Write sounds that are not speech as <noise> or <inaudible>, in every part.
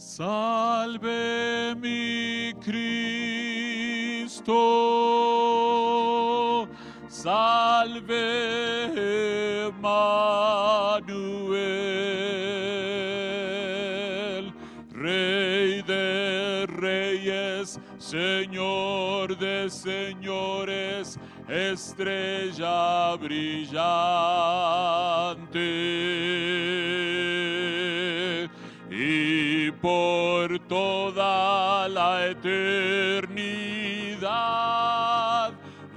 Salve mi Cristo, salve Manuel, Rey de reyes, Señor de señores, estrella brillante por toda la eternidad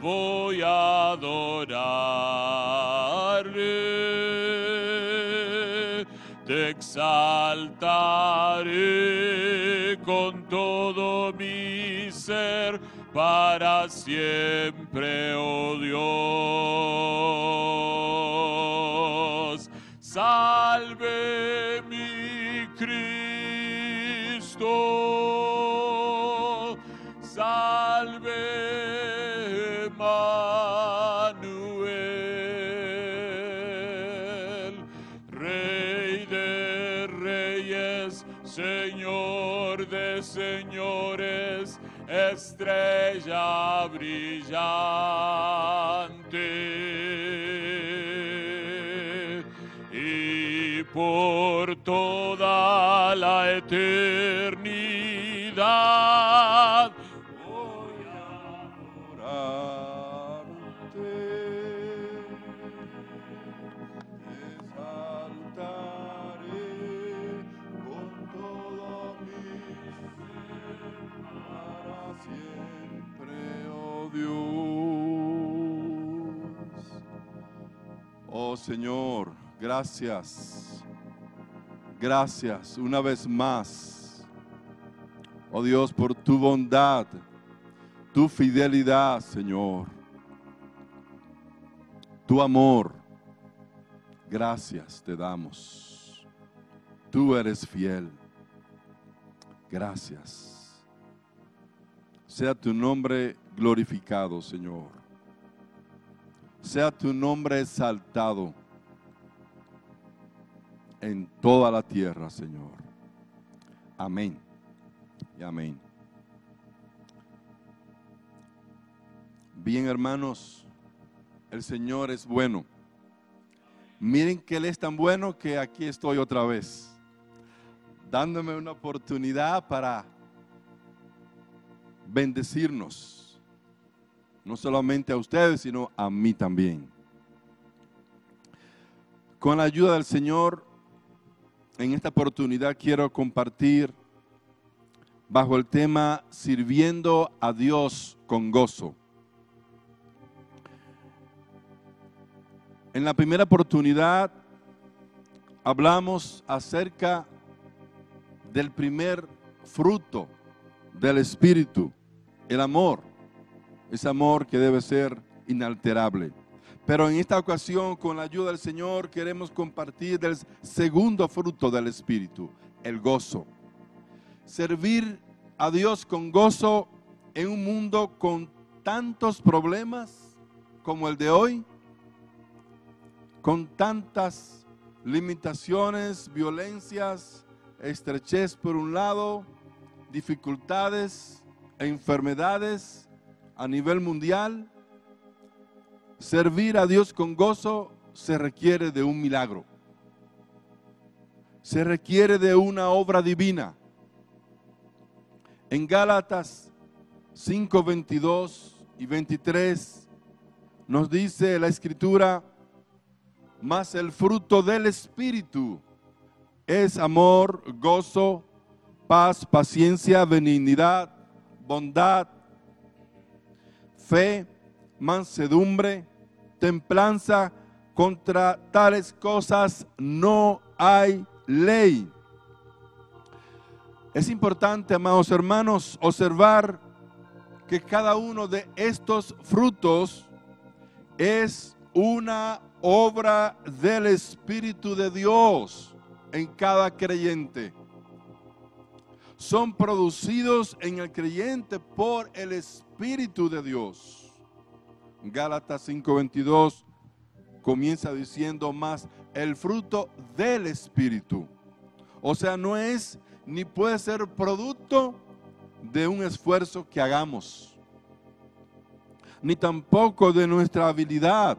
voy a adorarle, te exaltaré con todo mi ser para siempre, oh Dios. Estrella brillante. Y por toda gracias. Gracias una vez más. Oh Dios, por tu bondad, tu fidelidad, Señor. Tu amor. Gracias te damos. Tú eres fiel. Gracias. Sea tu nombre glorificado, Señor. Sea tu nombre exaltado en toda la tierra, Señor. Amén. Y amén. Bien, hermanos, el Señor es bueno. Miren que Él es tan bueno que aquí estoy otra vez, dándome una oportunidad para bendecirnos, no solamente a ustedes, sino a mí también. Con la ayuda del Señor, en esta oportunidad quiero compartir bajo el tema Sirviendo a Dios con gozo. En la primera oportunidad hablamos acerca del primer fruto del Espíritu, el amor. Ese amor que debe ser inalterable. Pero en esta ocasión, con la ayuda del Señor, queremos compartir del segundo fruto del Espíritu, el gozo. Servir a Dios con gozo en un mundo con tantos problemas como el de hoy, con tantas limitaciones, violencias, estrechez por un lado, dificultades enfermedades a nivel mundial. Servir a Dios con gozo se requiere de un milagro. Se requiere de una obra divina. En Gálatas 5, 22 y 23 nos dice la escritura, mas el fruto del Espíritu es amor, gozo, paz, paciencia, benignidad, bondad, fe, mansedumbre, templanza. Contra tales cosas no hay ley. Es importante, amados hermanos, observar que cada uno de estos frutos es una obra del Espíritu de Dios en cada creyente. Son producidos en el creyente por el Espíritu de Dios. Gálatas 5:22 comienza diciendo más el fruto del Espíritu. O sea, no es ni puede ser producto de un esfuerzo que hagamos, ni tampoco de nuestra habilidad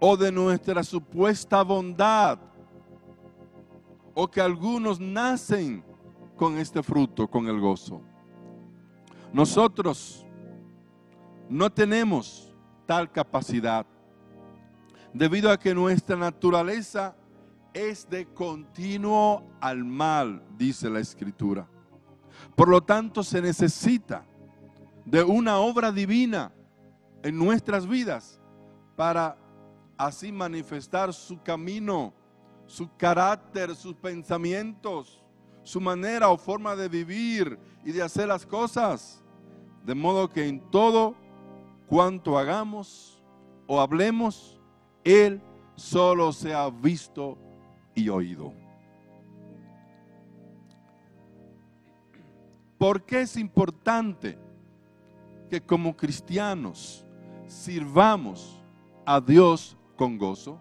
o de nuestra supuesta bondad, o que algunos nacen con este fruto, con el gozo. Nosotros no tenemos tal capacidad debido a que nuestra naturaleza es de continuo al mal, dice la escritura. Por lo tanto, se necesita de una obra divina en nuestras vidas para así manifestar su camino, su carácter, sus pensamientos, su manera o forma de vivir y de hacer las cosas. De modo que en todo cuanto hagamos o hablemos, Él solo se ha visto y oído. ¿Por qué es importante que como cristianos sirvamos a Dios con gozo?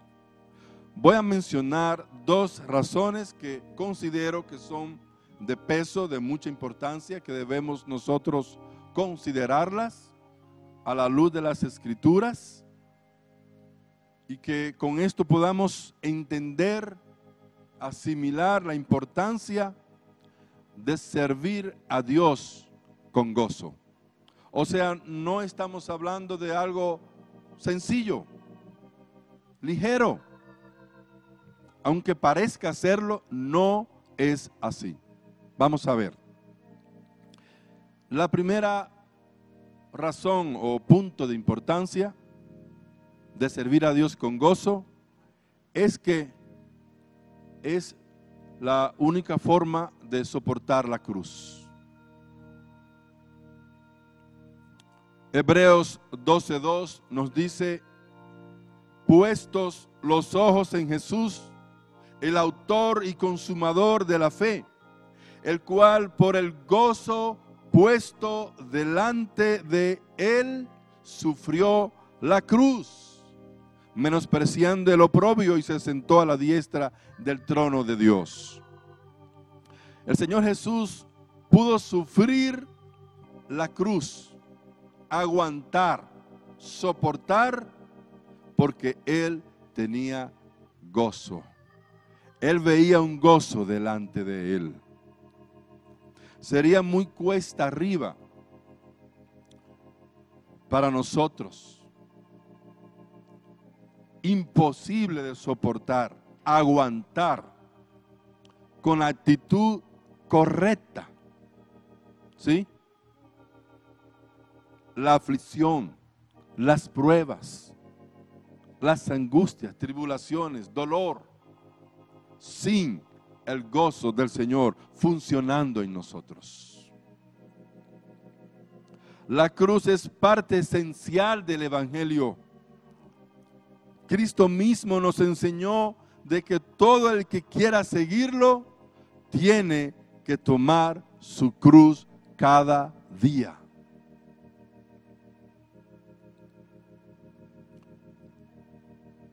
Voy a mencionar dos razones que considero que son de peso, de mucha importancia, que debemos nosotros considerarlas a la luz de las escrituras y que con esto podamos entender, asimilar la importancia de servir a Dios con gozo. O sea, no estamos hablando de algo sencillo, ligero. Aunque parezca serlo, no es así. Vamos a ver. La primera razón o punto de importancia de servir a Dios con gozo es que es la única forma de soportar la cruz. Hebreos 12.2 nos dice, puestos los ojos en Jesús, el autor y consumador de la fe, el cual por el gozo puesto delante de él sufrió la cruz, menospreciando el oprobio y se sentó a la diestra del trono de Dios. El Señor Jesús pudo sufrir la cruz, aguantar, soportar, porque Él tenía gozo. Él veía un gozo delante de Él. Sería muy cuesta arriba para nosotros. Imposible de soportar, aguantar con actitud correcta. ¿Sí? La aflicción, las pruebas, las angustias, tribulaciones, dolor, sin el gozo del Señor funcionando en nosotros. La cruz es parte esencial del Evangelio. Cristo mismo nos enseñó de que todo el que quiera seguirlo tiene que tomar su cruz cada día.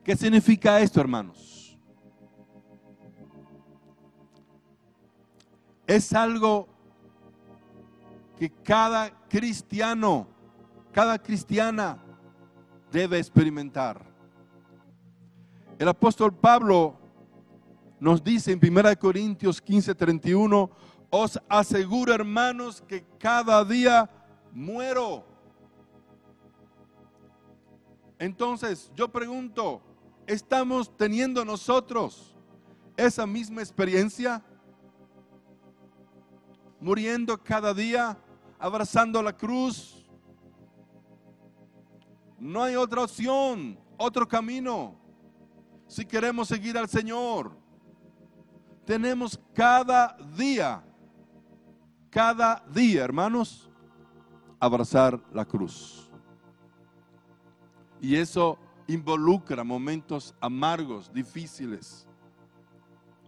¿Qué significa esto, hermanos? Es algo que cada cristiano, cada cristiana debe experimentar. El apóstol Pablo nos dice en 1 Corintios 15, 31, os aseguro hermanos que cada día muero. Entonces yo pregunto, ¿estamos teniendo nosotros esa misma experiencia? Muriendo cada día, abrazando la cruz. No hay otra opción, otro camino. Si queremos seguir al Señor, tenemos cada día, cada día, hermanos, abrazar la cruz. Y eso involucra momentos amargos, difíciles,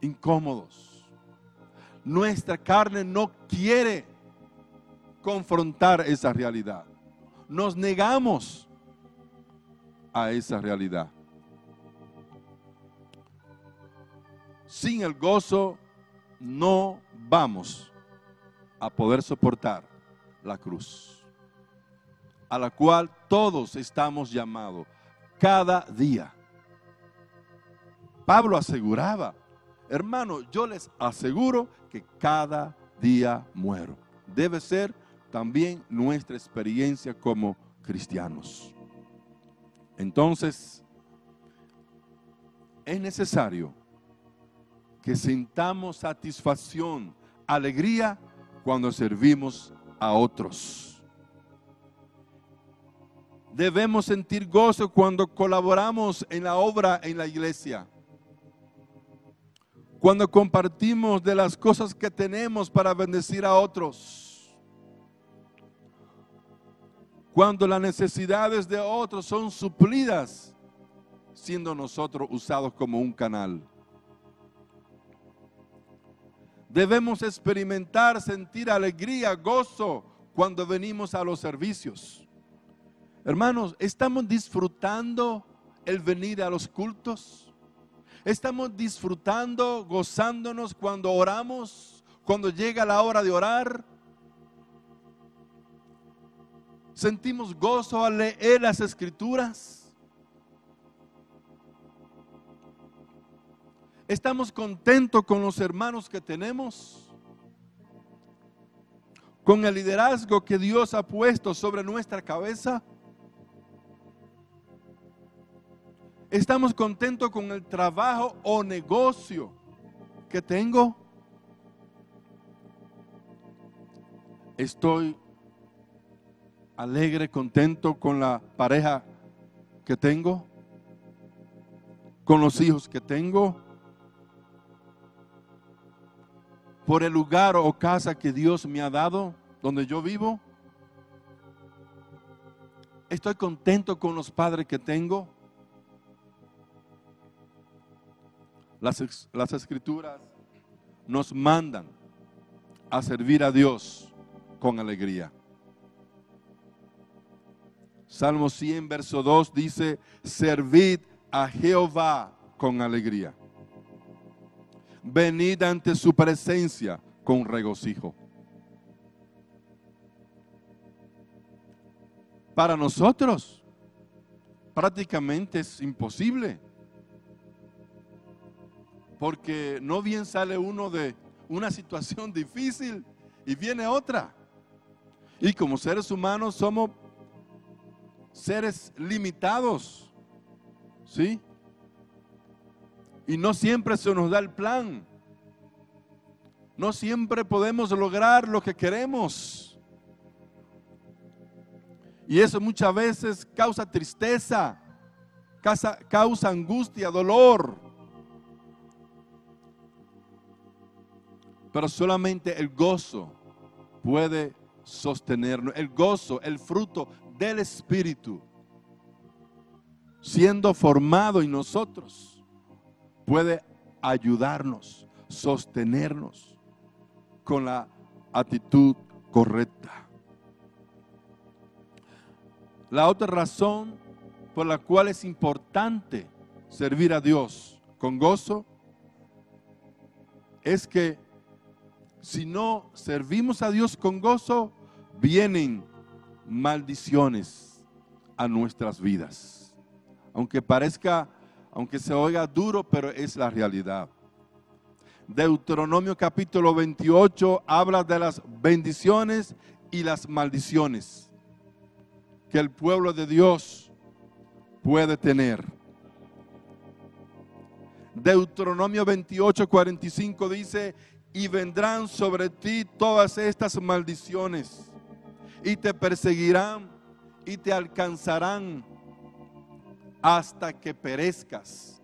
incómodos. Nuestra carne no quiere confrontar esa realidad. Nos negamos a esa realidad. Sin el gozo no vamos a poder soportar la cruz, a la cual todos estamos llamados cada día. Pablo aseguraba, hermano, yo les aseguro que cada día muero. Debe ser también nuestra experiencia como cristianos. Entonces, es necesario que sintamos satisfacción, alegría cuando servimos a otros. Debemos sentir gozo cuando colaboramos en la obra en la iglesia. Cuando compartimos de las cosas que tenemos para bendecir a otros. Cuando las necesidades de otros son suplidas, siendo nosotros usados como un canal. Debemos experimentar, sentir alegría, gozo cuando venimos a los servicios. Hermanos, ¿estamos disfrutando el venir a los cultos? ¿Estamos disfrutando, gozándonos cuando oramos? Cuando llega la hora de orar. ¿Sentimos gozo al leer las escrituras? ¿Estamos contentos con los hermanos que tenemos? ¿Con el liderazgo que Dios ha puesto sobre nuestra cabeza? ¿Estamos contentos con el trabajo o negocio que tengo? Estoy alegre, contento con la pareja que tengo, con los hijos que tengo, por el lugar o casa que Dios me ha dado, donde yo vivo. Estoy contento con los padres que tengo. Las, las escrituras nos mandan a servir a Dios con alegría. Salmo 100, verso 2 dice, servid a Jehová con alegría venid ante su presencia con regocijo. Para nosotros prácticamente es imposible. Porque no bien sale uno de una situación <laughs> difícil y viene otra. Y como seres humanos somos seres limitados. ¿Sí? Y no siempre se nos da el plan. No siempre podemos lograr lo que queremos. Y eso muchas veces causa tristeza, causa, causa angustia, dolor. Pero solamente el gozo puede sostenernos. El gozo, el fruto del Espíritu, siendo formado en nosotros puede ayudarnos, sostenernos con la actitud correcta. La otra razón por la cual es importante servir a Dios con gozo es que si no servimos a Dios con gozo, vienen maldiciones a nuestras vidas. Aunque parezca aunque se oiga duro, pero es la realidad. Deuteronomio capítulo 28 habla de las bendiciones y las maldiciones que el pueblo de Dios puede tener. Deuteronomio 28, 45 dice, y vendrán sobre ti todas estas maldiciones, y te perseguirán y te alcanzarán hasta que perezcas.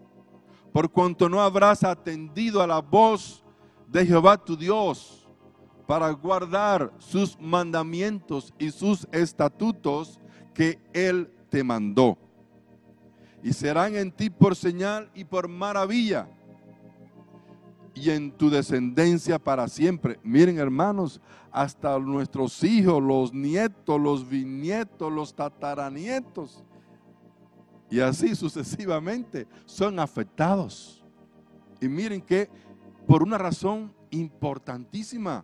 Por cuanto no habrás atendido a la voz de Jehová tu Dios para guardar sus mandamientos y sus estatutos que Él te mandó. Y serán en ti por señal y por maravilla y en tu descendencia para siempre. Miren hermanos, hasta nuestros hijos, los nietos, los bisnietos, los tataranietos y así sucesivamente son afectados. Y miren que por una razón importantísima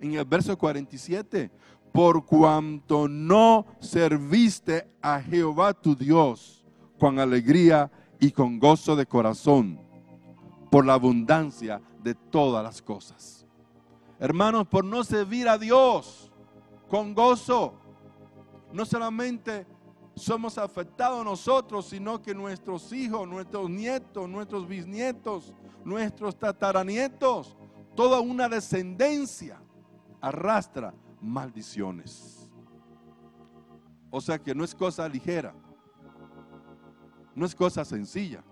en el verso 47. Por cuanto no serviste a Jehová tu Dios con alegría y con gozo de corazón, por la abundancia de todas las cosas. Hermanos, por no servir a Dios con gozo, no solamente somos afectados nosotros, sino que nuestros hijos, nuestros nietos, nuestros bisnietos, nuestros tataranietos, toda una descendencia arrastra maldiciones. O sea que no es cosa ligera, no es cosa sencilla.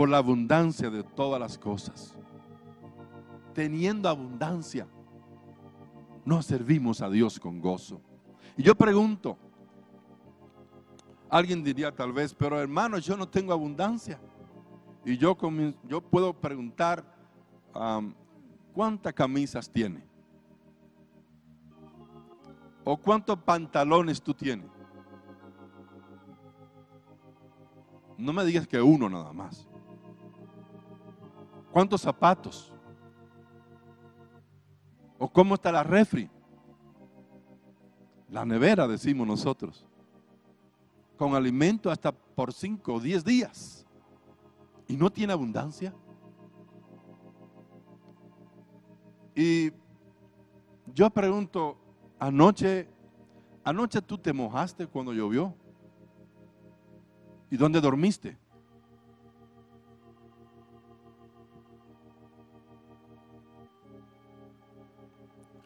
Por la abundancia de todas las cosas. Teniendo abundancia, no servimos a Dios con gozo. Y yo pregunto, alguien diría tal vez, pero hermano, yo no tengo abundancia. Y yo, yo puedo preguntar, ¿cuántas camisas tiene? ¿O cuántos pantalones tú tienes? No me digas que uno nada más. ¿Cuántos zapatos? ¿O cómo está la refri? La nevera, decimos nosotros. Con alimento hasta por 5 o 10 días. ¿Y no tiene abundancia? Y yo pregunto, anoche, anoche tú te mojaste cuando llovió. ¿Y dónde dormiste?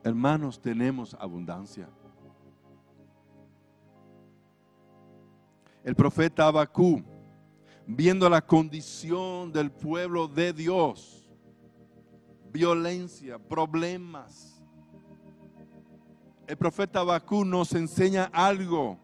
Hermanos, tenemos abundancia. El profeta Abacú, viendo la condición del pueblo de Dios, violencia, problemas. El profeta Abacú nos enseña algo.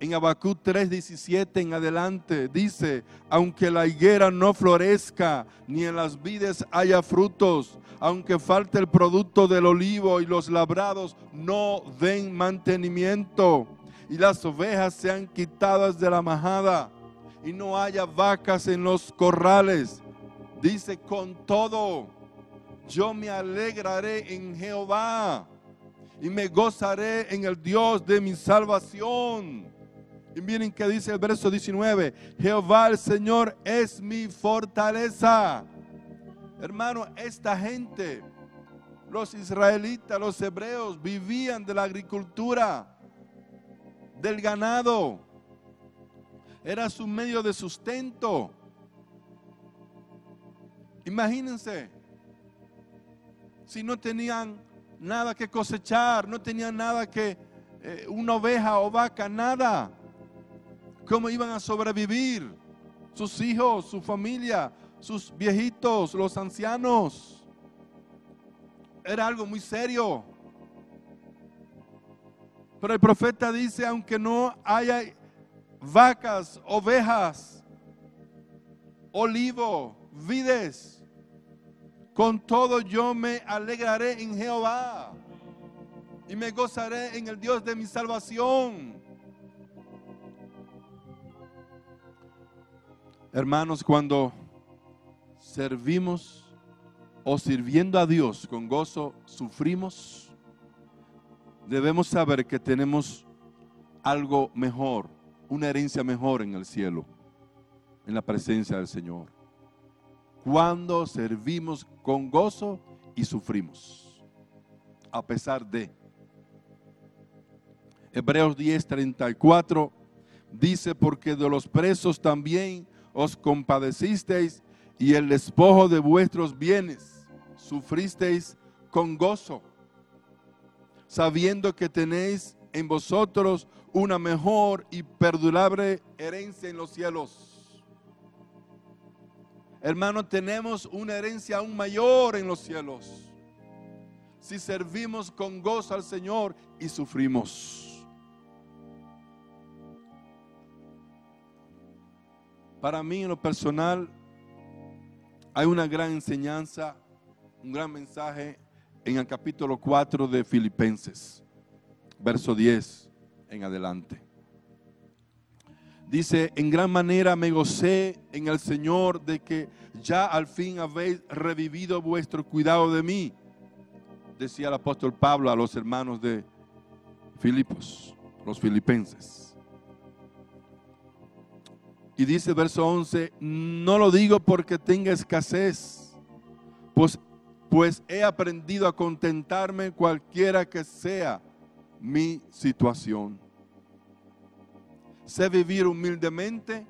En Abacú 3:17 en adelante dice, aunque la higuera no florezca, ni en las vides haya frutos, aunque falte el producto del olivo y los labrados no den mantenimiento y las ovejas sean quitadas de la majada y no haya vacas en los corrales. Dice, con todo, yo me alegraré en Jehová y me gozaré en el Dios de mi salvación. Y miren que dice el verso 19, Jehová el Señor es mi fortaleza Hermano, esta gente, los israelitas, los hebreos, vivían de la agricultura, del ganado. Era su medio de sustento. Imagínense, si no tenían nada que cosechar, no tenían nada que, eh, una oveja o vaca, nada. ¿Cómo iban a sobrevivir? Sus hijos, su familia, sus viejitos, los ancianos. Era algo muy serio. Pero el profeta dice, aunque no haya vacas, ovejas, olivo, vides, con todo yo me alegraré en Jehová y me gozaré en el Dios de mi salvación. Hermanos, cuando servimos o sirviendo a Dios con gozo sufrimos, debemos saber que tenemos algo mejor, una herencia mejor en el cielo, en la presencia del Señor. Cuando servimos con gozo y sufrimos, a pesar de. Hebreos 10:34 dice, porque de los presos también os compadecisteis y el despojo de vuestros bienes sufristeis con gozo, sabiendo que tenéis en vosotros una mejor y perdurable herencia en los cielos. Hermano, tenemos una herencia aún mayor en los cielos. Si servimos con gozo al Señor y sufrimos. Para mí en lo personal, hay una gran enseñanza, un gran mensaje en el capítulo 4 de Filipenses, verso 10 en adelante. Dice, en gran manera me gocé en el Señor de que ya al fin habéis revivido vuestro cuidado de mí, decía el apóstol Pablo a los hermanos de Filipos, los filipenses. Y dice verso 11, no lo digo porque tenga escasez, pues, pues he aprendido a contentarme cualquiera que sea mi situación. Sé vivir humildemente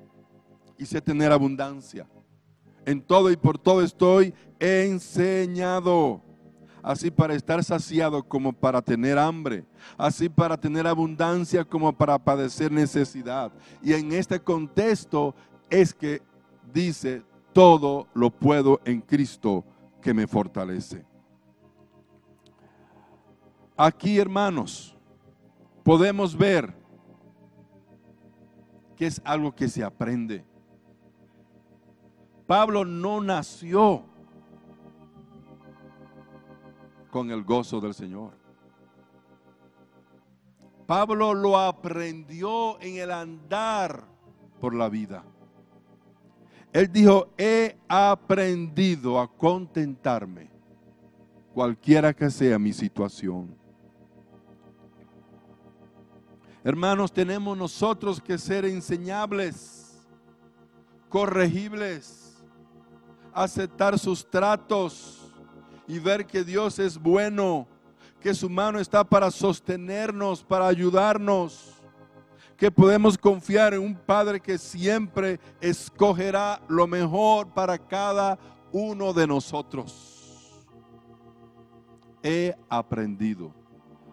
y sé tener abundancia. En todo y por todo estoy enseñado. Así para estar saciado como para tener hambre. Así para tener abundancia como para padecer necesidad. Y en este contexto es que dice, todo lo puedo en Cristo que me fortalece. Aquí, hermanos, podemos ver que es algo que se aprende. Pablo no nació con el gozo del Señor. Pablo lo aprendió en el andar por la vida. Él dijo, he aprendido a contentarme, cualquiera que sea mi situación. Hermanos, tenemos nosotros que ser enseñables, corregibles, aceptar sus tratos y ver que Dios es bueno, que su mano está para sostenernos, para ayudarnos, que podemos confiar en un Padre que siempre escogerá lo mejor para cada uno de nosotros. He aprendido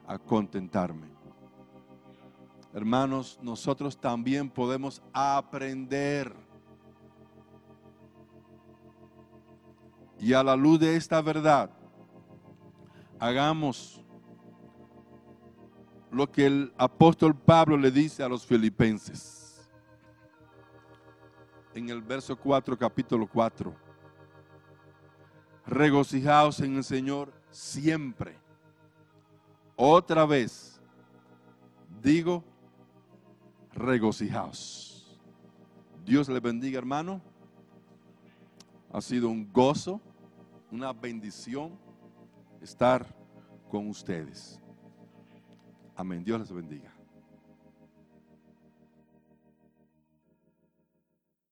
a contentarme hermanos, nosotros también podemos aprender. Y a la luz de esta verdad, hagamos lo que el apóstol Pablo le dice a los filipenses. En el verso 4, capítulo 4. Regocijaos en el Señor siempre. Otra vez, digo, regocijaos. Dios le bendiga, hermano. Ha sido un gozo, una bendición estar con ustedes. Amén. Dios les bendiga.